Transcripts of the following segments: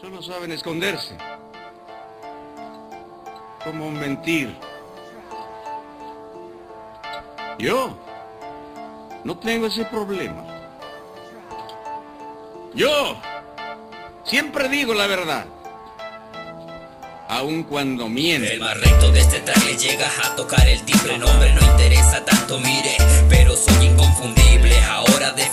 Solo saben esconderse. Como mentir. Yo no tengo ese problema. Yo siempre digo la verdad. Aun cuando miente. El más recto de este track le llega a tocar el timbre.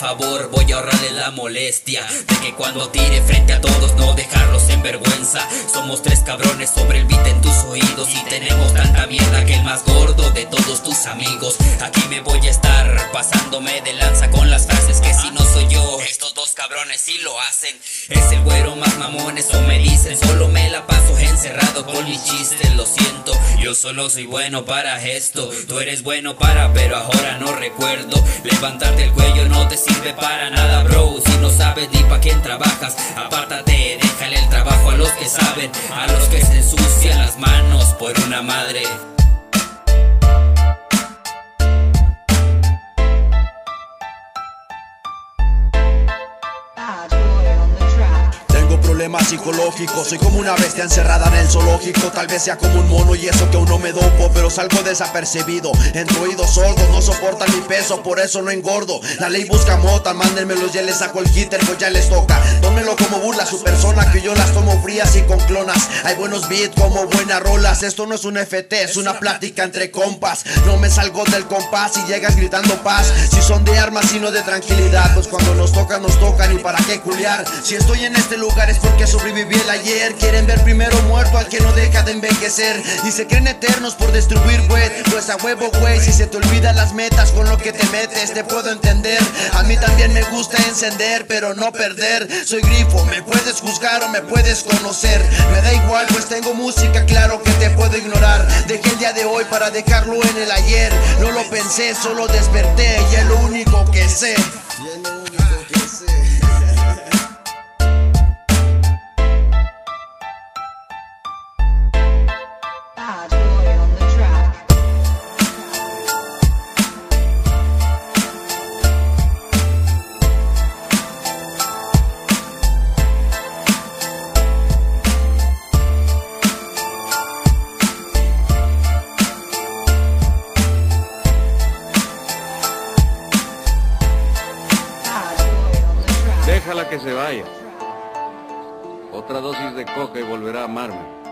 Favor voy a ahorrarle la molestia de que cuando tire frente a todos no dejarlos en vergüenza. Somos tres cabrones sobre el beat en tus oídos y tenemos tanta mierda que el más gordo de todos tus amigos. Aquí me voy a estar pasándome de lanza con las frases que si no soy yo, estos dos cabrones sí lo hacen. Es el güero más mamón, eso me dicen. Solo me la paso encerrado con mis chistes, lo siento. Yo solo soy bueno para esto. Tú eres bueno para, pero ahora no recuerdo. Levantarte el cuello no te sirve para nada, bro. Si no sabes ni para quién trabajas, apártate, déjale el trabajo a los que saben, a los que se ensucian las manos por una madre. Problemas psicológicos, soy como una bestia encerrada en el zoológico. Tal vez sea como un mono y eso que aún no me dopo Pero salgo desapercibido, entre oídos sordos No soportan mi peso, por eso no engordo. La ley busca mota, mándenmelos ya les saco el hitter Pues ya les toca, tómenlo como burla su persona Que yo las tomo frías y con clonas. Hay buenos beats como buenas rolas. Esto no es un FT, es una plática entre compas. No me salgo del compás y llegas gritando paz. Si son de armas y no de tranquilidad Pues cuando nos toca, nos tocan. Y para qué culiar Si estoy en este lugar es porque sobreviví el ayer. Quieren ver primero muerto al que no deja de envejecer. Y se creen eternos por destruir, güey. Pues a huevo, güey, si se te olvidan las metas con lo que te metes Te puedo entender, a mí también me gusta encender Pero no perder, soy grifo, me puedes juzgar o me puedes conocer Me da igual, pues tengo música, claro que te puedo ignorar. Dejé el día de hoy para dejarlo en el ayer. No lo pensé, solo desperté y es lo único que sé Déjala que se vaya. Otra dosis de coca y volverá a amarme.